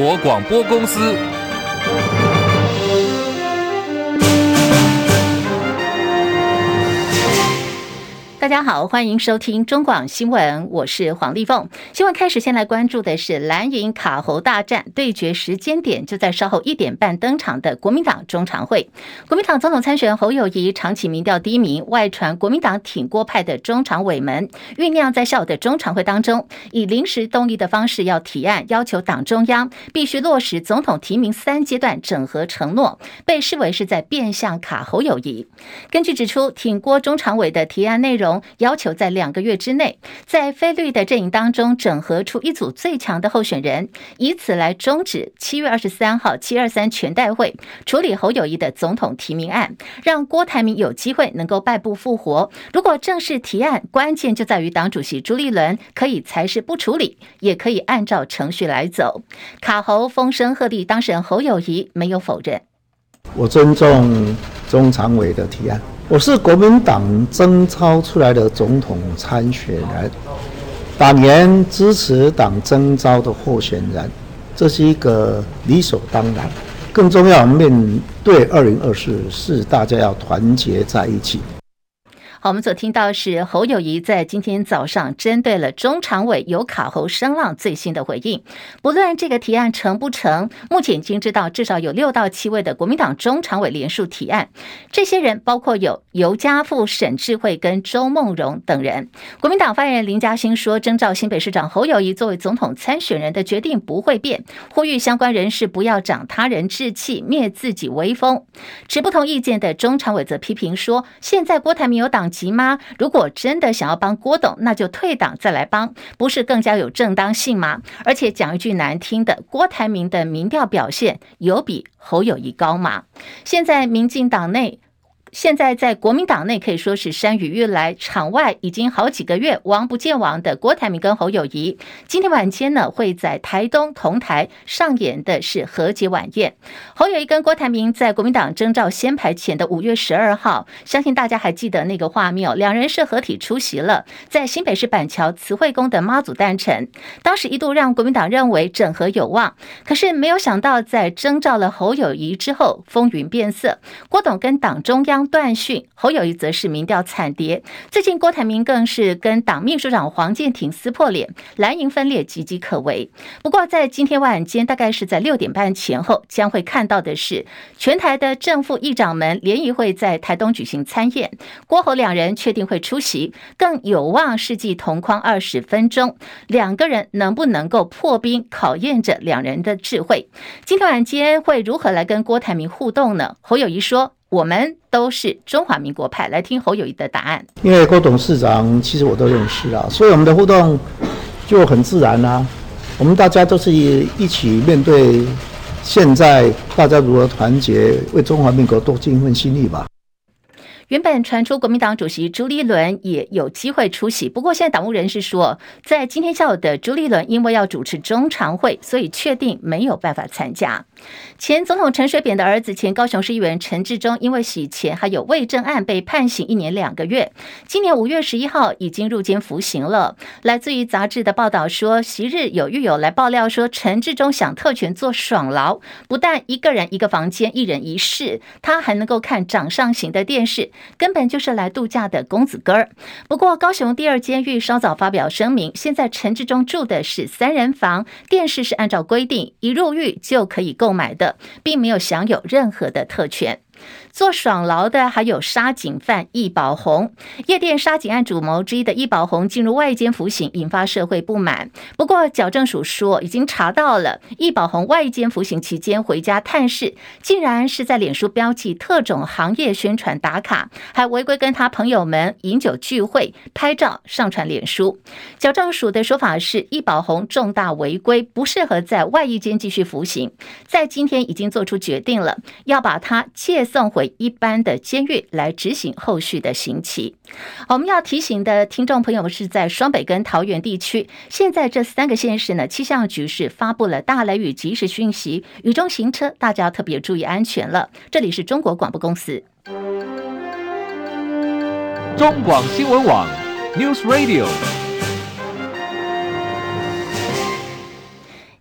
国广播公司。大家好，欢迎收听中广新闻，我是黄丽凤。新闻开始，先来关注的是蓝营卡侯大战对决时间点，就在稍后一点半登场的国民党中常会。国民党总统参选侯友谊长期民调低迷，外传国民党挺郭派的中常委们酝酿在下午的中常会当中，以临时动议的方式要提案，要求党中央必须落实总统提名三阶段整合承诺，被视为是在变相卡侯友谊。根据指出，挺郭中常委的提案内容。要求在两个月之内，在非绿的阵营当中整合出一组最强的候选人，以此来终止七月二十三号七二三全代会处理侯友谊的总统提名案，让郭台铭有机会能够败部复活。如果正式提案，关键就在于党主席朱立伦可以才是不处理，也可以按照程序来走。卡侯风声鹤唳，当事人侯友谊没有否认。我尊重中常委的提案。我是国民党征召出来的总统参选人，党员支持党征召的候选人，这是一个理所当然。更重要，面对二零二四，是大家要团结在一起。好，我们所听到是侯友谊在今天早上针对了中常委有卡侯声浪最新的回应。不论这个提案成不成，目前已经知道至少有六到七位的国民党中常委联署提案。这些人包括有尤家富、沈智慧跟周梦荣等人。国民党发言人林嘉欣说，征召新北市长侯友谊作为总统参选人的决定不会变，呼吁相关人士不要长他人志气，灭自己威风。持不同意见的中常委则批评说，现在郭台铭有党急吗？如果真的想要帮郭董，那就退党再来帮，不是更加有正当性吗？而且讲一句难听的，郭台铭的民调表现有比侯友谊高吗？现在民进党内。现在在国民党内可以说是山雨欲来，场外已经好几个月王不见王的郭台铭跟侯友谊，今天晚间呢会在台东同台上演的是和解晚宴。侯友谊跟郭台铭在国民党征召先排前的五月十二号，相信大家还记得那个画面哦，两人是合体出席了在新北市板桥慈惠宫的妈祖诞辰，当时一度让国民党认为整合有望，可是没有想到在征召了侯友谊之后风云变色，郭董跟党中央。断讯，侯友谊则是民调惨跌。最近郭台铭更是跟党秘书长黄健庭撕破脸，蓝营分裂岌岌可危。不过在今天晚间，大概是在六点半前后，将会看到的是全台的正副议长们联谊会在台东举行参宴，郭侯两人确定会出席，更有望世纪同框二十分钟。两个人能不能够破冰，考验着两人的智慧。今天晚间会如何来跟郭台铭互动呢？侯友谊说。我们都是中华民国派，来听侯友谊的答案。因为郭董事长其实我都认识啊，所以我们的互动就很自然啦、我们大家都是一起面对现在，大家如何团结，为中华民国多尽一份心力吧。原本传出国民党主席朱立伦也有机会出席，不过现在党务人士说，在今天下午的朱立伦因为要主持中常会，所以确定没有办法参加。前总统陈水扁的儿子、前高雄市议员陈志忠因为洗钱还有伪证案被判刑一年两个月，今年五月十一号已经入监服刑了。来自于杂志的报道说，昔日有狱友来爆料说，陈志忠享特权做爽劳，不但一个人一个房间，一人一室，他还能够看掌上型的电视。根本就是来度假的公子哥儿。不过，高雄第二监狱稍早发表声明，现在陈志忠住的是三人房，电视是按照规定一入狱就可以购买的，并没有享有任何的特权。做爽劳的还有杀警犯易宝红，夜店杀警案主谋之一的易宝红进入外间服刑，引发社会不满。不过矫正署说已经查到了易宝红外间服刑期间回家探视，竟然是在脸书标记特种行业宣传打卡，还违规跟他朋友们饮酒聚会拍照上传脸书。矫正署的说法是易宝红重大违规，不适合在外役监继续服刑，在今天已经做出决定了，要把他借送回一般的监狱来执行后续的刑期。我们要提醒的听众朋友们是在双北跟桃园地区，现在这三个县市呢，气象局是发布了大雷雨即时讯息，雨中行车大家要特别注意安全了。这里是中国广播公司，中广新闻网 News Radio。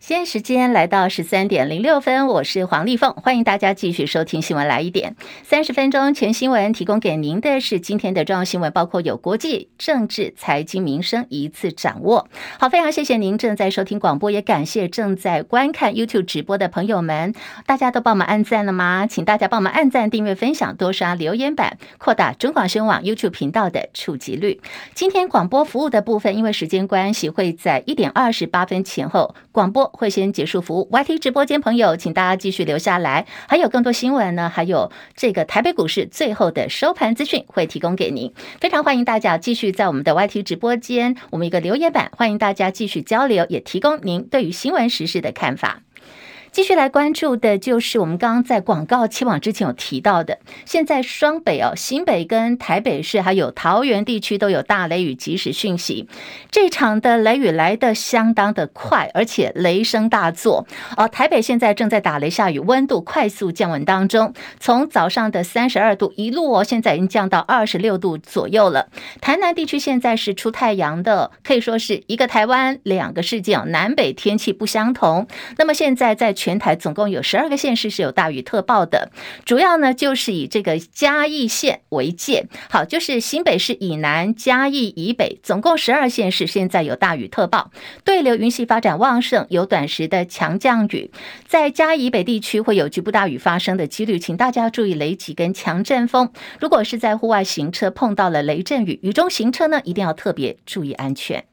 现在时间来到十三点零六分，我是黄丽凤，欢迎大家继续收听新闻来一点三十分钟全新闻，提供给您的是今天的重要新闻，包括有国际、政治、财经、民生一次掌握。好，非常谢谢您正在收听广播，也感谢正在观看 YouTube 直播的朋友们，大家都帮忙按赞了吗？请大家帮忙按赞、订阅、分享、多刷留言板，扩大中广新闻网 YouTube 频道的触及率。今天广播服务的部分，因为时间关系，会在一点二十八分前后广播。会先结束服务，YT 直播间朋友，请大家继续留下来。还有更多新闻呢，还有这个台北股市最后的收盘资讯会提供给您。非常欢迎大家继续在我们的 YT 直播间，我们一个留言板，欢迎大家继续交流，也提供您对于新闻时事的看法。继续来关注的就是我们刚刚在广告期网之前有提到的，现在双北哦，新北跟台北市还有桃园地区都有大雷雨即时讯息。这场的雷雨来得相当的快，而且雷声大作哦。台北现在正在打雷下雨，温度快速降温当中，从早上的三十二度一路哦，现在已经降到二十六度左右了。台南地区现在是出太阳的，可以说是一个台湾两个世界哦，南北天气不相同。那么现在在全全台总共有十二个县市是有大雨特报的，主要呢就是以这个嘉义县为界，好，就是新北市以南、嘉义以北，总共十二县市现在有大雨特报，对流云系发展旺盛，有短时的强降雨，在嘉义以北地区会有局部大雨发生的几率，请大家注意雷击跟强阵风。如果是在户外行车碰到了雷阵雨，雨中行车呢，一定要特别注意安全。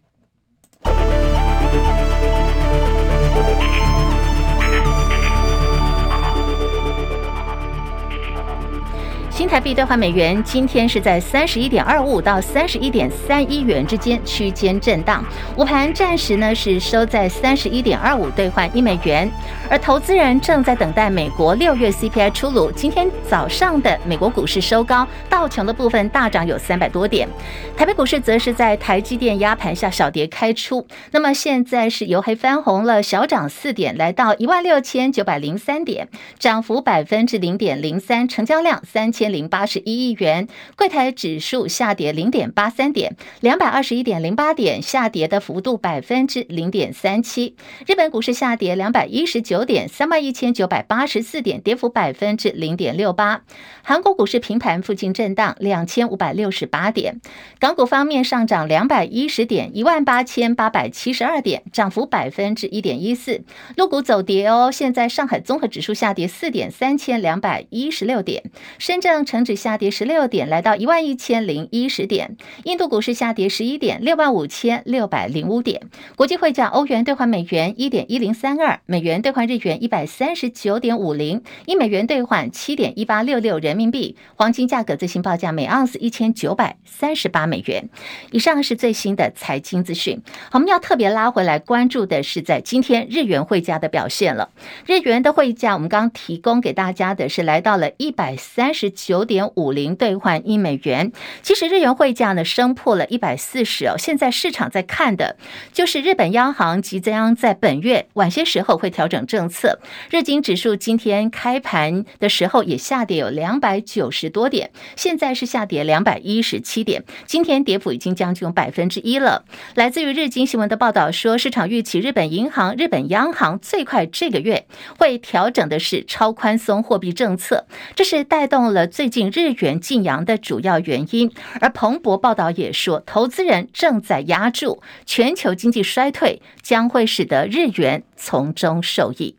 新台币兑换美元，今天是在三十一点二五到三十一点三一元之间区间震荡。午盘暂时呢是收在三十一点二五兑换一美元，而投资人正在等待美国六月 CPI 出炉。今天早上的美国股市收高，道琼的部分大涨有三百多点，台北股市则是在台积电压盘下小跌开出。那么现在是由黑翻红了，小涨四点，来到一万六千九百零三点，涨幅百分之零点零三，成交量三千。千零八十一亿元，柜台指数下跌零点八三点，两百二十一点零八点，下跌的幅度百分之零点三七。日本股市下跌两百一十九点，三万一千九百八十四点，跌幅百分之零点六八。韩国股市平盘附近震荡两千五百六十八点。港股方面上涨两百一十点，一万八千八百七十二点，涨幅百分之一点一四。陆股走跌哦，现在上海综合指数下跌四点，三千两百一十六点，深圳。成指下跌十六点，来到一万一千零一十点。印度股市下跌十一点，六万五千六百零五点。国际汇价，欧元兑换美元一点一零三二，美元兑换日元一百三十九点五零，一美元兑换七点一八六六人民币。黄金价格最新报价每盎司一千九百三十八美元。以上是最新的财经资讯。我们要特别拉回来关注的是在今天日元汇价的表现了。日元的汇价，我们刚提供给大家的是来到了一百三十九。点五零兑换一美元，其实日元汇价呢升破了一百四十哦。现在市场在看的就是日本央行即将在本月晚些时候会调整政策。日经指数今天开盘的时候也下跌有两百九十多点，现在是下跌两百一十七点，今天跌幅已经将近百分之一了。来自于日经新闻的报道说，市场预期日本银行、日本央行最快这个月会调整的是超宽松货币政策，这是带动了。最近日元进扬的主要原因，而彭博报道也说，投资人正在压住全球经济衰退将会使得日元从中受益。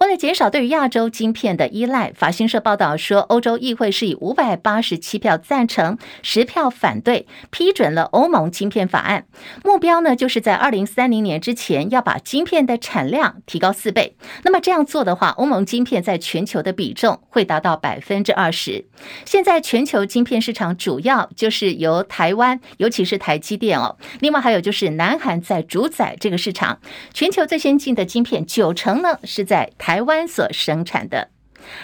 为了减少对于亚洲晶片的依赖，法新社报道说，欧洲议会是以五百八十七票赞成、十票反对批准了欧盟晶片法案。目标呢，就是在二零三零年之前要把晶片的产量提高四倍。那么这样做的话，欧盟晶片在全球的比重会达到百分之二十。现在全球晶片市场主要就是由台湾，尤其是台积电哦，另外还有就是南韩在主宰这个市场。全球最先进的晶片九成呢是在台。湾所生产的。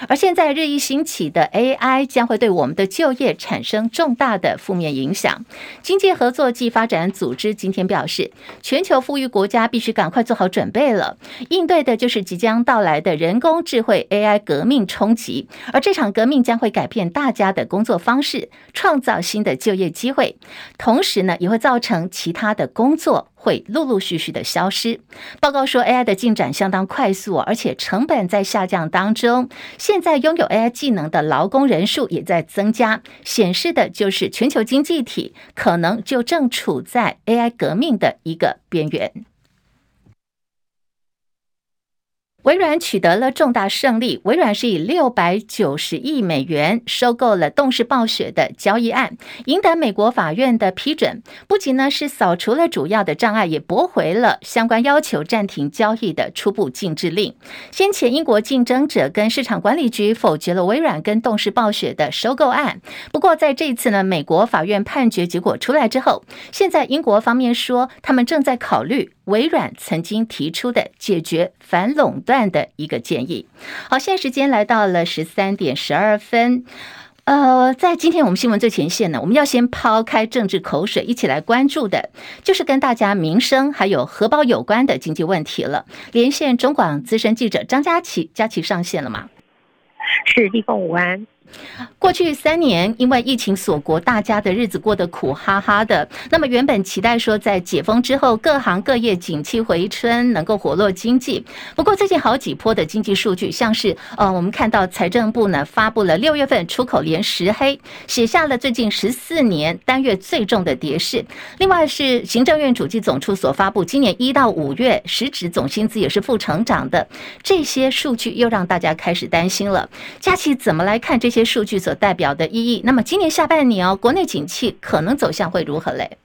而现在日益兴起的 AI 将会对我们的就业产生重大的负面影响。经济合作暨发展组织今天表示，全球富裕国家必须赶快做好准备了，应对的就是即将到来的人工智慧 AI 革命冲击。而这场革命将会改变大家的工作方式，创造新的就业机会，同时呢，也会造成其他的工作会陆陆续续的消失。报告说，AI 的进展相当快速，而且成本在下降当中。现在拥有 AI 技能的劳工人数也在增加，显示的就是全球经济体可能就正处在 AI 革命的一个边缘。微软取得了重大胜利。微软是以六百九十亿美元收购了动视暴雪的交易案，赢得美国法院的批准。不仅呢是扫除了主要的障碍，也驳回了相关要求暂停交易的初步禁制令。先前英国竞争者跟市场管理局否决了微软跟动视暴雪的收购案。不过在这次呢，美国法院判决结果出来之后，现在英国方面说他们正在考虑。微软曾经提出的解决反垄断的一个建议。好，现在时间来到了十三点十二分。呃，在今天我们新闻最前线呢，我们要先抛开政治口水，一起来关注的，就是跟大家民生还有荷包有关的经济问题了。连线中广资深记者张佳琪，佳琪上线了吗？是，立凤午安。过去三年，因为疫情锁国，大家的日子过得苦哈哈的。那么原本期待说，在解封之后，各行各业景气回春，能够活络经济。不过最近好几波的经济数据，像是呃，我们看到财政部呢发布了六月份出口连十黑，写下了最近十四年单月最重的跌势。另外是行政院主计总处所发布，今年一到五月实质总薪资也是负成长的。这些数据又让大家开始担心了。佳琪怎么来看这些？些数据所代表的意义。那么，今年下半年哦，国内景气可能走向会如何嘞？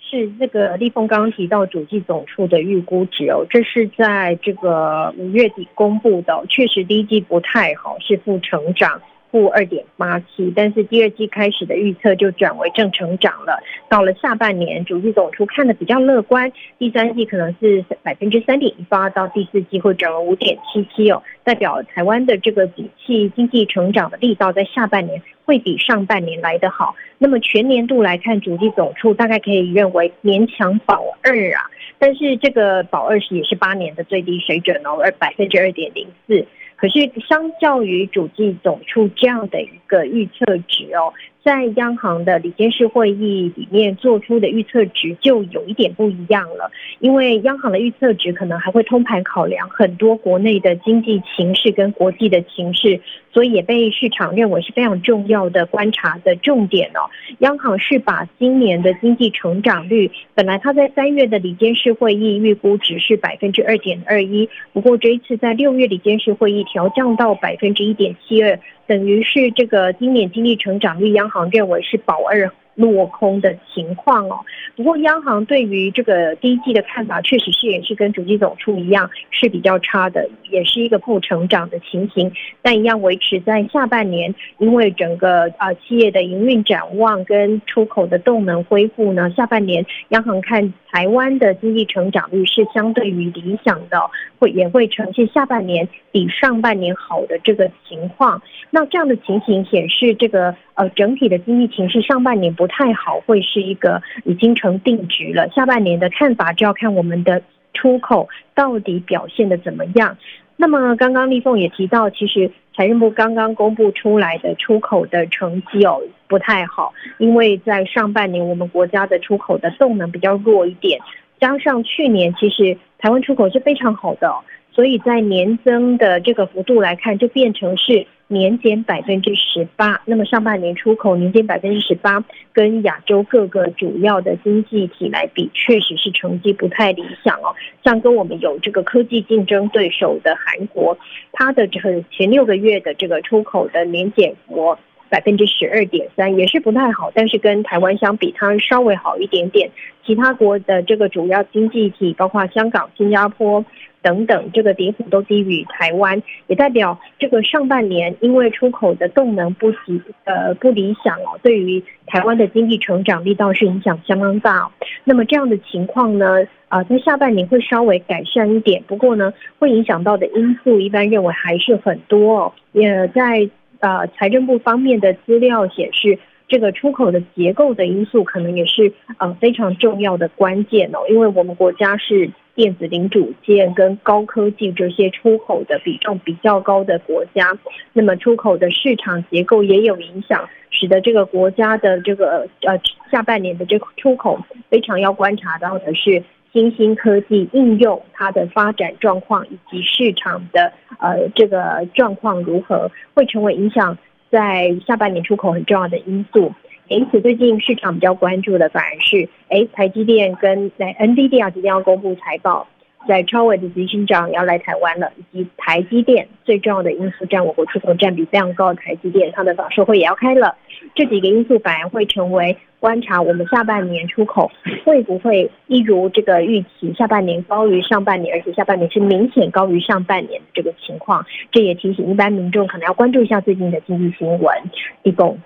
是这个立峰刚刚提到主计总处的预估值哦，这是在这个五月底公布的，确实第一季不太好，是负成长。负二点八七，但是第二季开始的预测就转为正成长了。到了下半年，主计总处看得比较乐观，第三季可能是百分之三点一八，到第四季会转为五点七七哦，代表台湾的这个景气经济成长的力道在下半年会比上半年来得好。那么全年度来看，主计总处大概可以认为勉强保二啊，但是这个保二是也是八年的最低水准哦，而百分之二点零四。可是，相较于主计总处这样的一个预测值哦。在央行的理监事会议里面做出的预测值就有一点不一样了，因为央行的预测值可能还会通盘考量很多国内的经济形势跟国际的形势，所以也被市场认为是非常重要的观察的重点哦。央行是把今年的经济成长率，本来它在三月的理监事会议预估值是百分之二点二一，不过这一次在六月理监事会议调降到百分之一点七二。等于是这个今年经济成长率，央行认为是保二落空的情况哦。不过央行对于这个第一季的看法，确实是也是跟主计总处一样是比较差的，也是一个不成长的情形。但一样维持在下半年，因为整个啊企业的营运展望跟出口的动能恢复呢，下半年央行看台湾的经济成长率是相对于理想的，会也会呈现下半年比上半年好的这个情况。那这样的情形显示，这个呃整体的经济情势上半年不太好，会是一个已经成定局了。下半年的看法就要看我们的出口到底表现的怎么样。那么刚刚立凤也提到，其实财政部刚刚公布出来的出口的成绩哦不太好，因为在上半年我们国家的出口的动能比较弱一点，加上去年其实台湾出口是非常好的。所以在年增的这个幅度来看，就变成是年减百分之十八。那么上半年出口年减百分之十八，跟亚洲各个主要的经济体来比，确实是成绩不太理想哦。像跟我们有这个科技竞争对手的韩国，它的这前六个月的这个出口的年减幅百分之十二点三，也是不太好。但是跟台湾相比，它稍微好一点点。其他国的这个主要经济体，包括香港、新加坡。等等，这个跌幅都低于台湾，也代表这个上半年因为出口的动能不及，呃，不理想哦，对于台湾的经济成长力道是影响相当大。那么这样的情况呢，啊、在下半年会稍微改善一点，不过呢，会影响到的因素一般认为还是很多哦。也在呃财政部方面的资料显示，这个出口的结构的因素可能也是呃非常重要的关键哦，因为我们国家是电子零组件跟高科技这些出口的比重比较高的国家，那么出口的市场结构也有影响，使得这个国家的这个呃下半年的这个出口非常要观察到的是新兴科技应用它的发展状况以及市场的呃这个状况如何，会成为影响。在下半年出口很重要的因素，因此最近市场比较关注的反而是，哎，台积电跟在 NVIDIA 即将要公布财报，在超微的执行长要来台湾了，以及台积电最重要的因素占我国出口占比非常高的台积电，它的法说会也要开了，这几个因素反而会成为。观察我们下半年出口会不会一如这个预期，下半年高于上半年，而且下半年是明显高于上半年的这个情况，这也提醒一般民众可能要关注一下最近的经济新闻。立功。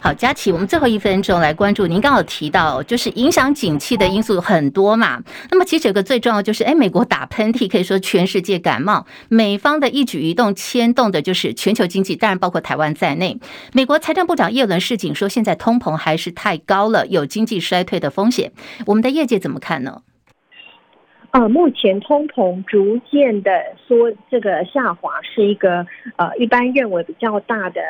好，佳琪，我们最后一分钟来关注。您刚好提到，就是影响景气的因素很多嘛。那么其实有个最重要就是，哎，美国打喷嚏，可以说全世界感冒。美方的一举一动牵动的就是全球经济，当然包括台湾在内。美国财政部长叶伦示警说，现在通膨还是太高了，有经济衰退的风险。我们的业界怎么看呢？呃，目前通膨逐渐的缩这个下滑是一个呃，一般认为比较大的。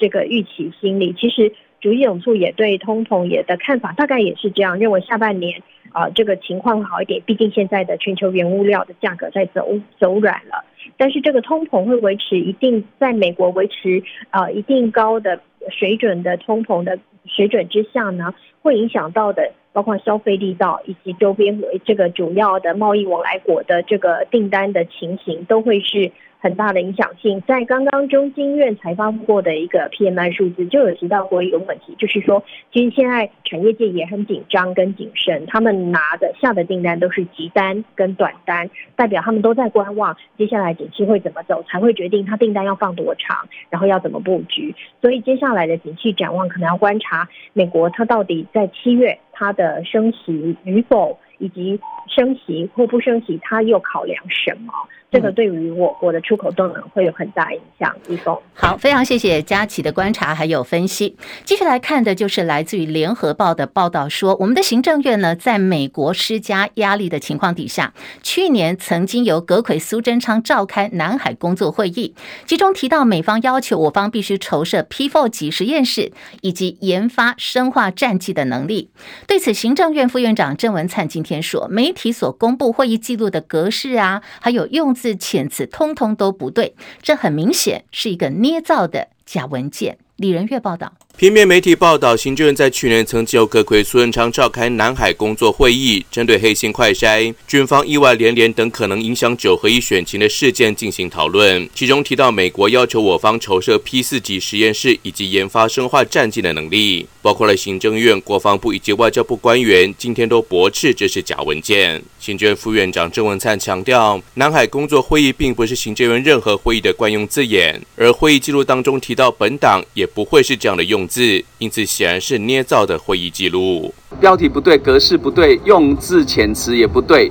这个预期心理，其实主计总处也对通膨也的看法大概也是这样，认为下半年啊、这个情况会好一点，毕竟现在的全球原物料的价格在走走软了，但是这个通膨会维持一定在美国维持啊、一定高的水准的通膨的水准之下呢，会影响到的包括消费力道以及周边这个主要的贸易往来国的这个订单的情形都会是。很大的影响性，在刚刚中经院才发布过的一个 PMI 数字，就有提到过一个问题，就是说，其实现在产业界也很紧张跟谨慎，他们拿的下的订单都是急单跟短单，代表他们都在观望接下来景气会怎么走，才会决定他订单要放多长，然后要怎么布局。所以接下来的景气展望，可能要观察美国它到底在七月它的升息与否，以及升息或不升息，它又考量什么。这个对于我国的出口动能会有很大影响。立峰，好，非常谢谢佳琪的观察还有分析。继续来看的就是来自于联合报的报道说，我们的行政院呢，在美国施加压力的情况底下，去年曾经由阁揆苏贞昌召开南海工作会议，其中提到美方要求我方必须筹设 P4 级实验室以及研发生化战剂的能力。对此，行政院副院长郑文灿今天说，媒体所公布会议记录的格式啊，还有用字遣词通通都不对，这很明显是一个捏造的假文件。李仁月报道。平面媒体报道，行政院在去年曾经由阁揆苏贞昌召开南海工作会议，针对黑心快筛、军方意外连连等可能影响九合一选情的事件进行讨论。其中提到，美国要求我方筹设 P 四级实验室以及研发生化战剂的能力，包括了行政院、国防部以及外交部官员，今天都驳斥这是假文件。行政院副院长郑文灿强调，南海工作会议并不是行政院任何会议的惯用字眼，而会议记录当中提到本党也不会是这样的用字，因此显然是捏造的会议记录。标题不对，格式不对，用字遣词也不对，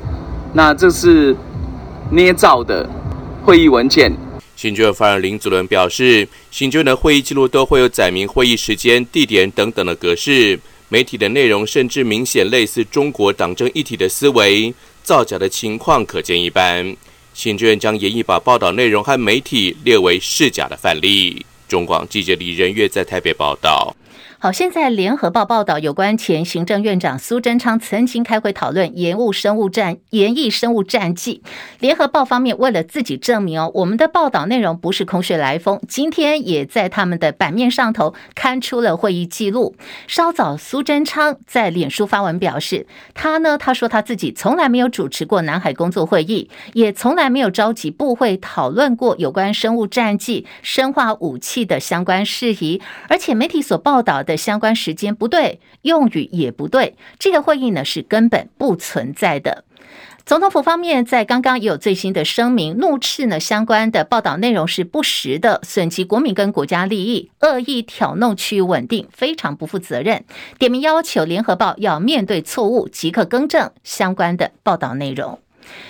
那这是捏造的会议文件。行政院发言人林祖伦表示，行政院的会议记录都会有载明会议时间、地点等等的格式，媒体的内容甚至明显类似中国党政一体的思维，造假的情况可见一斑。行政院将严议把报道内容和媒体列为是假的范例。中广记者李仁月在台北报道。好，现在联合报报道有关前行政院长苏贞昌曾经开会讨论延误生物战、延役生物战剂。联合报方面为了自己证明哦，我们的报道内容不是空穴来风，今天也在他们的版面上头刊出了会议记录。稍早，苏贞昌在脸书发文表示，他呢，他说他自己从来没有主持过南海工作会议，也从来没有召集部会讨论过有关生物战剂、生化武器的相关事宜，而且媒体所报道的相关时间不对，用语也不对，这个会议呢是根本不存在的。总统府方面在刚刚也有最新的声明，怒斥呢相关的报道内容是不实的，损及国民跟国家利益，恶意挑弄区域稳定，非常不负责任。点名要求联合报要面对错误，即刻更正相关的报道内容。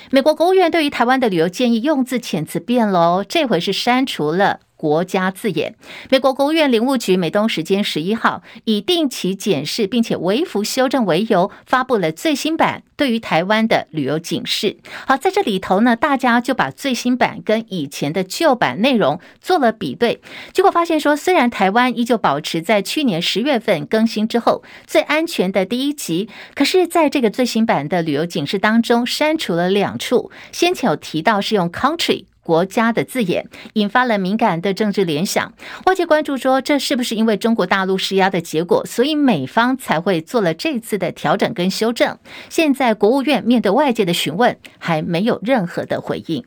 美国国务院对于台湾的旅游建议用字遣词变了哦，这回是删除了。国家字眼。美国国务院领务局美东时间十一号以定期检视并且微幅修正为由，发布了最新版对于台湾的旅游警示。好，在这里头呢，大家就把最新版跟以前的旧版内容做了比对，结果发现说，虽然台湾依旧保持在去年十月份更新之后最安全的第一级，可是在这个最新版的旅游警示当中删除了两处，先前有提到是用 country。国家的字眼引发了敏感的政治联想，外界关注说，这是不是因为中国大陆施压的结果，所以美方才会做了这次的调整跟修正？现在国务院面对外界的询问，还没有任何的回应。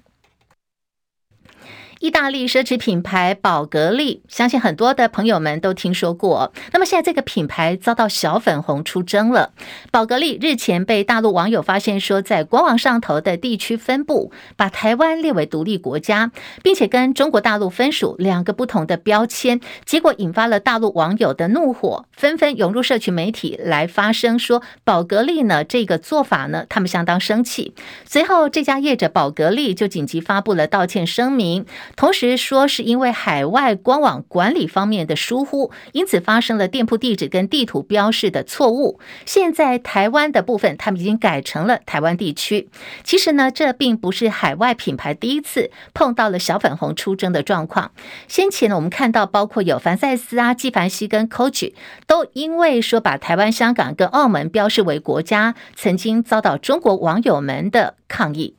意大利奢侈品牌宝格丽，相信很多的朋友们都听说过。那么现在这个品牌遭到小粉红出征了。宝格丽日前被大陆网友发现说，在官网上头的地区分布把台湾列为独立国家，并且跟中国大陆分属两个不同的标签，结果引发了大陆网友的怒火，纷纷涌入社群媒体来发声，说宝格丽呢这个做法呢，他们相当生气。随后这家业者宝格丽就紧急发布了道歉声明。同时说，是因为海外官网管理方面的疏忽，因此发生了店铺地址跟地图标示的错误。现在台湾的部分，他们已经改成了台湾地区。其实呢，这并不是海外品牌第一次碰到了小粉红出征的状况。先前呢，我们看到包括有凡赛斯啊、纪梵希跟 Coach 都因为说把台湾、香港跟澳门标示为国家，曾经遭到中国网友们的抗议。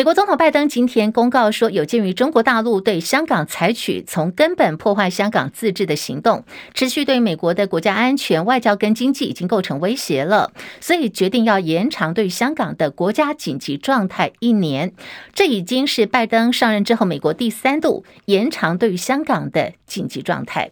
美国总统拜登今天公告说，有鉴于中国大陆对香港采取从根本破坏香港自治的行动，持续对美国的国家安全、外交跟经济已经构成威胁了，所以决定要延长对香港的国家紧急状态一年。这已经是拜登上任之后，美国第三度延长对香港的紧急状态。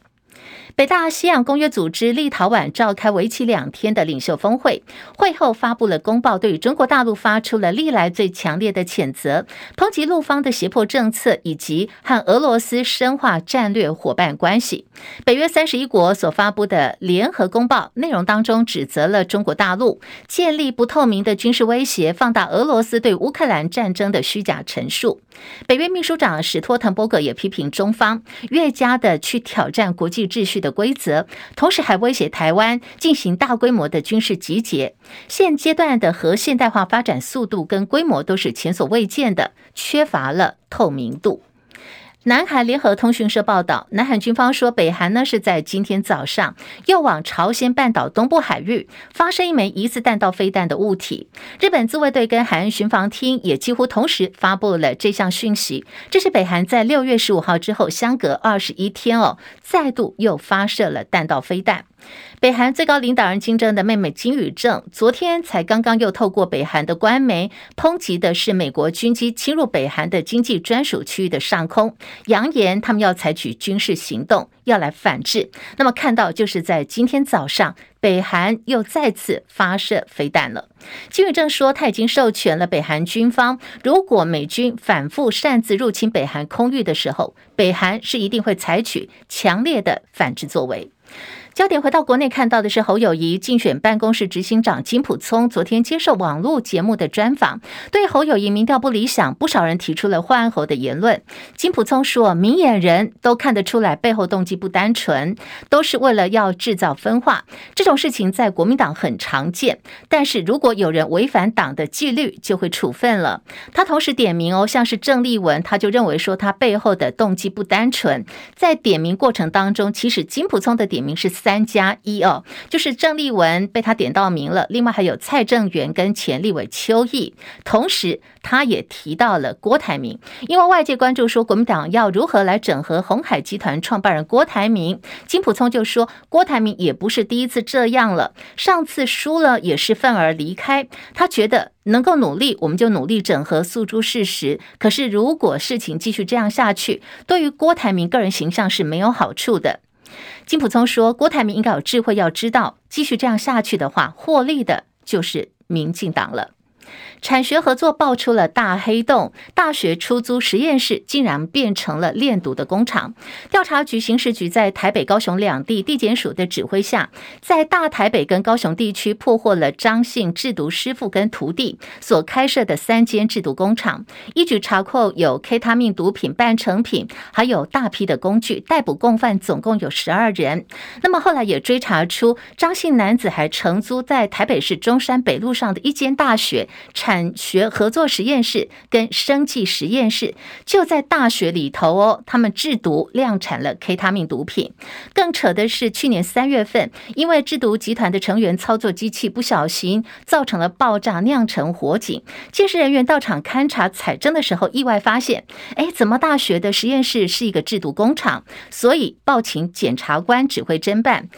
北大西洋公约组织立陶宛召开为期两天的领袖峰会，会后发布了公报，对中国大陆发出了历来最强烈的谴责，抨击陆方的胁迫政策以及和俄罗斯深化战略伙伴关系。北约三十一国所发布的联合公报内容当中，指责了中国大陆建立不透明的军事威胁，放大俄罗斯对乌克兰战争的虚假陈述。北约秘书长史托滕伯格也批评中方越加的去挑战国际秩序的规则，同时还威胁台湾进行大规模的军事集结。现阶段的核现代化发展速度跟规模都是前所未见的，缺乏了透明度。南韩联合通讯社报道，南韩军方说，北韩呢是在今天早上又往朝鲜半岛东部海域发射一枚疑似弹道飞弹的物体。日本自卫队跟海岸巡防厅也几乎同时发布了这项讯息。这是北韩在六月十五号之后相隔二十一天哦，再度又发射了弹道飞弹。北韩最高领导人金正的妹妹金宇正昨天才刚刚又透过北韩的官媒抨击的是美国军机侵入北韩的经济专属区域的上空，扬言他们要采取军事行动，要来反制。那么看到就是在今天早上，北韩又再次发射飞弹了。金宇正说他已经授权了北韩军方，如果美军反复擅自入侵北韩空域的时候，北韩是一定会采取强烈的反制作为。焦点回到国内，看到的是侯友谊竞选办公室执行长金普聪昨天接受网络节目的专访，对侯友谊民调不理想，不少人提出了换侯的言论。金普聪说，明眼人都看得出来，背后动机不单纯，都是为了要制造分化。这种事情在国民党很常见，但是如果有人违反党的纪律，就会处分了。他同时点名哦，像是郑丽文，他就认为说他背后的动机不单纯。在点名过程当中，其实金普聪的点名是。三加一哦，就是郑丽文被他点到名了，另外还有蔡正元跟前立委邱毅，同时他也提到了郭台铭，因为外界关注说国民党要如何来整合鸿海集团创办人郭台铭，金普聪就说郭台铭也不是第一次这样了，上次输了也是愤而离开，他觉得能够努力我们就努力整合诉诸事实，可是如果事情继续这样下去，对于郭台铭个人形象是没有好处的。金普聪说：“郭台铭应该有智慧，要知道继续这样下去的话，获利的就是民进党了。”产学合作爆出了大黑洞，大学出租实验室竟然变成了炼毒的工厂。调查局刑事局在台北、高雄两地地检署的指挥下，在大台北跟高雄地区破获了张姓制毒师傅跟徒弟所开设的三间制毒工厂，一举查扣有 K 他命毒品半成品，还有大批的工具，逮捕共犯总共有十二人。那么后来也追查出张姓男子还承租在台北市中山北路上的一间大学产学合作实验室跟生技实验室，就在大学里头哦，他们制毒量产了 K 他命毒品。更扯的是，去年三月份，因为制毒集团的成员操作机器不小心造成了爆炸，酿成火警。鉴识人员到场勘查采证的时候，意外发现，哎，怎么大学的实验室是一个制毒工厂？所以报请检察官指挥侦办。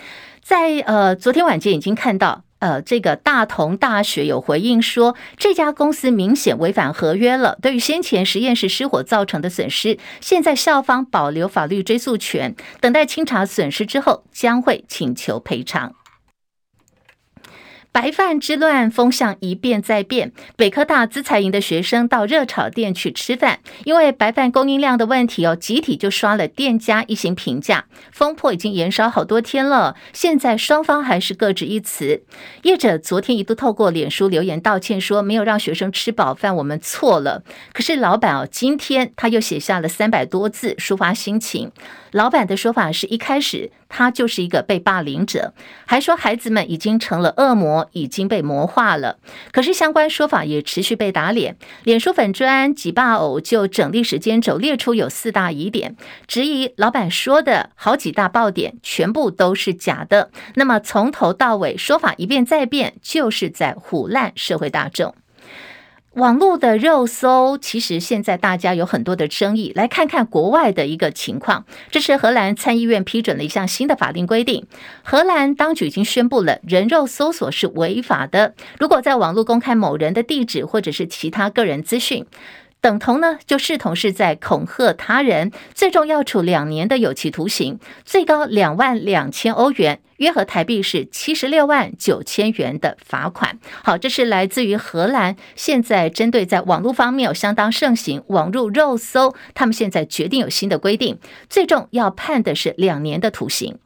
在呃昨天晚间已经看到，呃这个大同大学有回应说，这家公司明显违反合约了。对于先前实验室失火造成的损失，现在校方保留法律追诉权，等待清查损失之后，将会请求赔偿。白饭之乱风向一变再变，北科大资财营的学生到热炒店去吃饭，因为白饭供应量的问题哦，集体就刷了店家一行评价。风波已经延烧好多天了，现在双方还是各执一词。业者昨天一度透过脸书留言道歉，说没有让学生吃饱饭，我们错了。可是老板哦，今天他又写下了三百多字抒发心情。老板的说法是一开始他就是一个被霸凌者，还说孩子们已经成了恶魔。已经被魔化了，可是相关说法也持续被打脸。脸书粉专挤霸偶就整理时间轴列出有四大疑点，质疑老板说的好几大爆点全部都是假的。那么从头到尾说法一变再变，就是在唬烂社会大众。网络的肉搜，其实现在大家有很多的争议。来看看国外的一个情况，这是荷兰参议院批准了一项新的法令规定。荷兰当局已经宣布了，人肉搜索是违法的。如果在网络公开某人的地址或者是其他个人资讯，等同呢，就视同是在恐吓他人，最重要处两年的有期徒刑，最高两万两千欧元，约合台币是七十六万九千元的罚款。好，这是来自于荷兰，现在针对在网络方面有相当盛行网络肉搜，他们现在决定有新的规定，最重要判的是两年的徒刑。